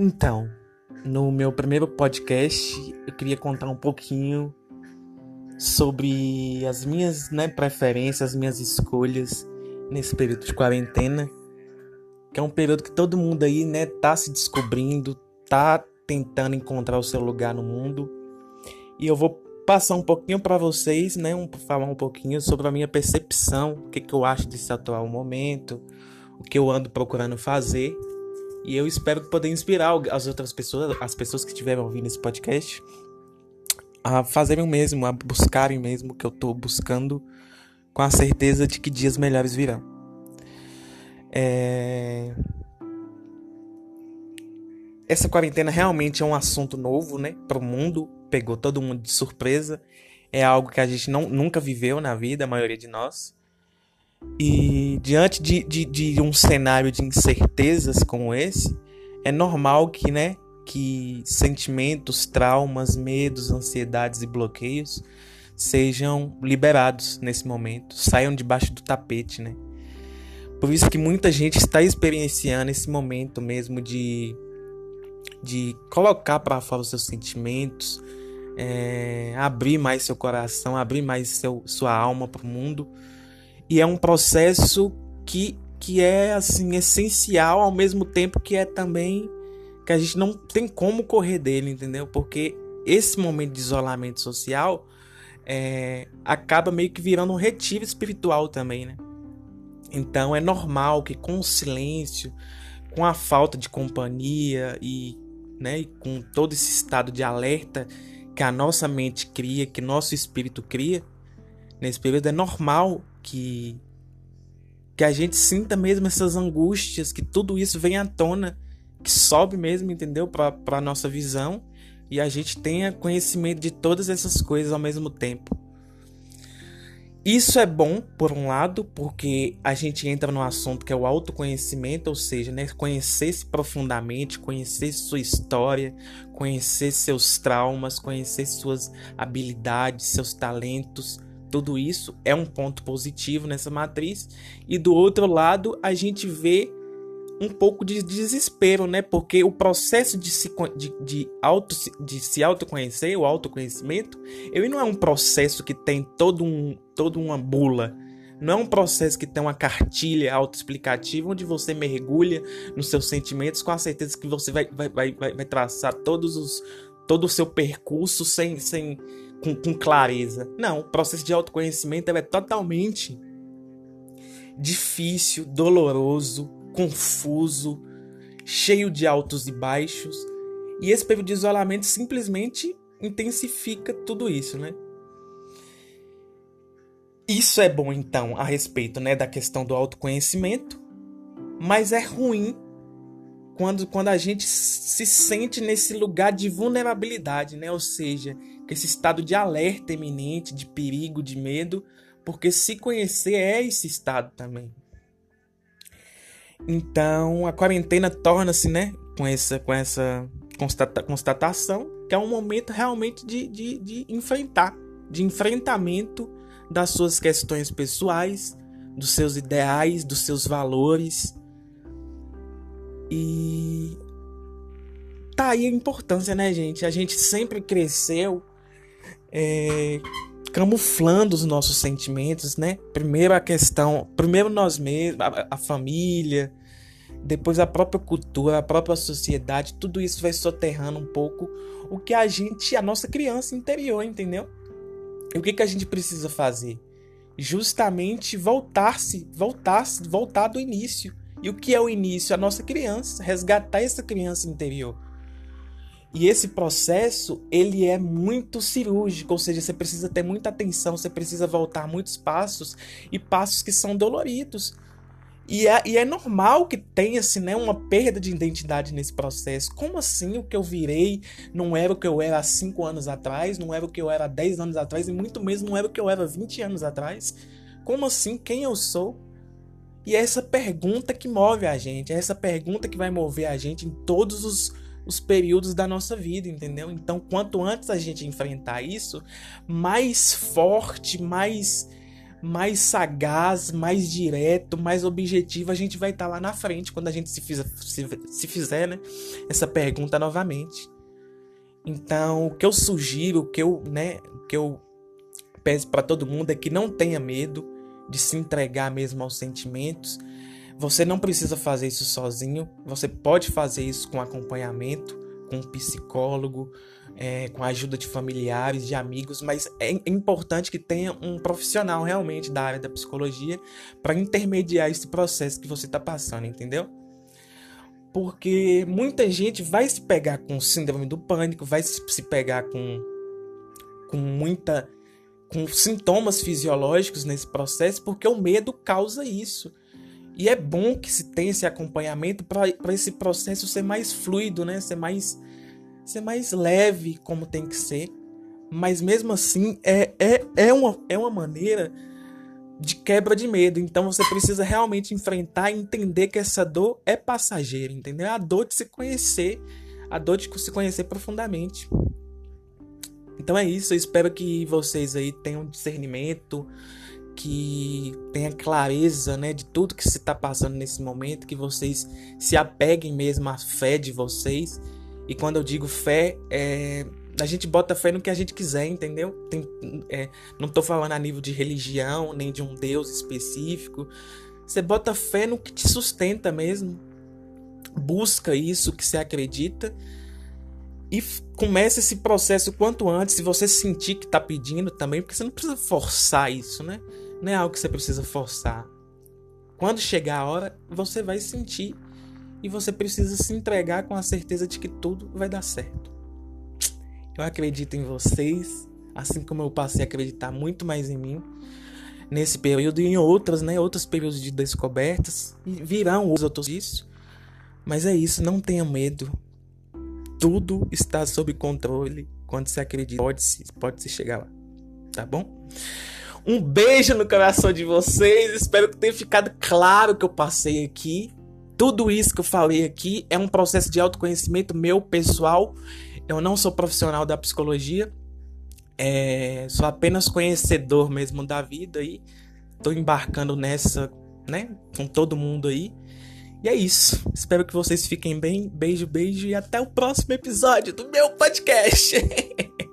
Então, no meu primeiro podcast, eu queria contar um pouquinho sobre as minhas né, preferências, as minhas escolhas nesse período de quarentena, que é um período que todo mundo aí, né, tá se descobrindo, tá tentando encontrar o seu lugar no mundo. E eu vou passar um pouquinho para vocês, né, um, falar um pouquinho sobre a minha percepção, o que, que eu acho desse atual momento, o que eu ando procurando fazer. E eu espero poder inspirar as outras pessoas, as pessoas que estiverem ouvindo esse podcast, a fazerem o mesmo, a buscarem mesmo o que eu estou buscando, com a certeza de que dias melhores virão. É... Essa quarentena realmente é um assunto novo, né, para o mundo, pegou todo mundo de surpresa. É algo que a gente não, nunca viveu na vida, a maioria de nós. E diante de, de, de um cenário de incertezas como esse, é normal que, né, que sentimentos, traumas, medos, ansiedades e bloqueios sejam liberados nesse momento, saiam debaixo do tapete, né? Por isso que muita gente está experienciando esse momento mesmo de, de colocar para fora os seus sentimentos, é, abrir mais seu coração, abrir mais seu, sua alma para o mundo e é um processo que, que é assim essencial ao mesmo tempo que é também que a gente não tem como correr dele, entendeu? Porque esse momento de isolamento social é, acaba meio que virando um retiro espiritual também, né? Então é normal que com o silêncio, com a falta de companhia e, né, e com todo esse estado de alerta que a nossa mente cria, que nosso espírito cria, nesse período é normal que que a gente sinta mesmo essas angústias, que tudo isso venha à tona, que sobe mesmo, entendeu? Para a nossa visão e a gente tenha conhecimento de todas essas coisas ao mesmo tempo. Isso é bom, por um lado, porque a gente entra no assunto que é o autoconhecimento, ou seja, né, conhecer-se profundamente, conhecer sua história, conhecer seus traumas, conhecer suas habilidades, seus talentos, tudo isso é um ponto positivo nessa matriz. E do outro lado, a gente vê um pouco de desespero, né? Porque o processo de se, de, de, auto, de se autoconhecer, o autoconhecimento, ele não é um processo que tem todo um, toda uma bula. Não é um processo que tem uma cartilha autoexplicativa onde você mergulha nos seus sentimentos com a certeza que você vai, vai, vai, vai traçar todos os, todo o seu percurso sem, sem, com, com clareza. Não, o processo de autoconhecimento é totalmente difícil, doloroso, confuso, cheio de altos e baixos. E esse período de isolamento simplesmente intensifica tudo isso, né? Isso é bom então a respeito, né, da questão do autoconhecimento, mas é ruim quando, quando a gente se sente nesse lugar de vulnerabilidade, né? Ou seja, esse estado de alerta eminente, de perigo, de medo, porque se conhecer é esse estado também. Então a quarentena torna-se, né, com essa, com essa constata, constatação, que é um momento realmente de, de, de enfrentar, de enfrentamento das suas questões pessoais, dos seus ideais, dos seus valores. E tá aí a importância, né, gente? A gente sempre cresceu é, camuflando os nossos sentimentos, né? Primeiro a questão, primeiro nós mesmos, a, a família, depois a própria cultura, a própria sociedade, tudo isso vai soterrando um pouco o que a gente, a nossa criança interior, entendeu? E o que, que a gente precisa fazer? Justamente voltar-se, voltar-se, voltar do início. E o que é o início? A nossa criança, resgatar essa criança interior. E esse processo, ele é muito cirúrgico, ou seja, você precisa ter muita atenção, você precisa voltar muitos passos e passos que são doloridos. E é, e é normal que tenha-se né, uma perda de identidade nesse processo. Como assim o que eu virei não era o que eu era há 5 anos atrás, não era o que eu era há 10 anos atrás, e muito menos não era o que eu era há 20 anos atrás? Como assim? Quem eu sou? E é essa pergunta que move a gente, é essa pergunta que vai mover a gente em todos os os períodos da nossa vida, entendeu? Então, quanto antes a gente enfrentar isso, mais forte, mais mais sagaz, mais direto, mais objetivo a gente vai estar tá lá na frente quando a gente se fizer, se, se fizer né, essa pergunta novamente. Então, o que eu sugiro, o que eu, né, o que eu peço para todo mundo é que não tenha medo de se entregar mesmo aos sentimentos. Você não precisa fazer isso sozinho, você pode fazer isso com acompanhamento, com um psicólogo, é, com a ajuda de familiares, de amigos, mas é importante que tenha um profissional realmente da área da psicologia para intermediar esse processo que você está passando, entendeu? Porque muita gente vai se pegar com síndrome do pânico, vai se pegar com, com muita com sintomas fisiológicos nesse processo, porque o medo causa isso. E é bom que se tenha esse acompanhamento para esse processo ser mais fluido, né? Ser mais ser mais leve como tem que ser, mas mesmo assim é, é, é, uma, é uma maneira de quebra de medo. Então você precisa realmente enfrentar e entender que essa dor é passageira, entendeu? É a dor de se conhecer, a dor de se conhecer profundamente. Então é isso, eu espero que vocês aí tenham discernimento, que tenha clareza, né, de tudo que se está passando nesse momento, que vocês se apeguem mesmo à fé de vocês e quando eu digo fé, é, a gente bota fé no que a gente quiser, entendeu? Tem, é, não tô falando a nível de religião, nem de um Deus específico. Você bota fé no que te sustenta mesmo. Busca isso que você acredita. E começa esse processo quanto antes, se você sentir que tá pedindo também, porque você não precisa forçar isso, né? Não é algo que você precisa forçar. Quando chegar a hora, você vai sentir e você precisa se entregar com a certeza de que tudo vai dar certo. Eu acredito em vocês, assim como eu passei a acreditar muito mais em mim nesse período e em outras, né, outros períodos de descobertas virão os outros isso. Mas é isso, não tenha medo. Tudo está sob controle quando se acredita. Pode se, pode se chegar lá. Tá bom? Um beijo no coração de vocês. Espero que tenha ficado claro que eu passei aqui. Tudo isso que eu falei aqui é um processo de autoconhecimento meu pessoal. Eu não sou profissional da psicologia, é, sou apenas conhecedor mesmo da vida e tô embarcando nessa, né, com todo mundo aí. E é isso. Espero que vocês fiquem bem. Beijo, beijo e até o próximo episódio do meu podcast.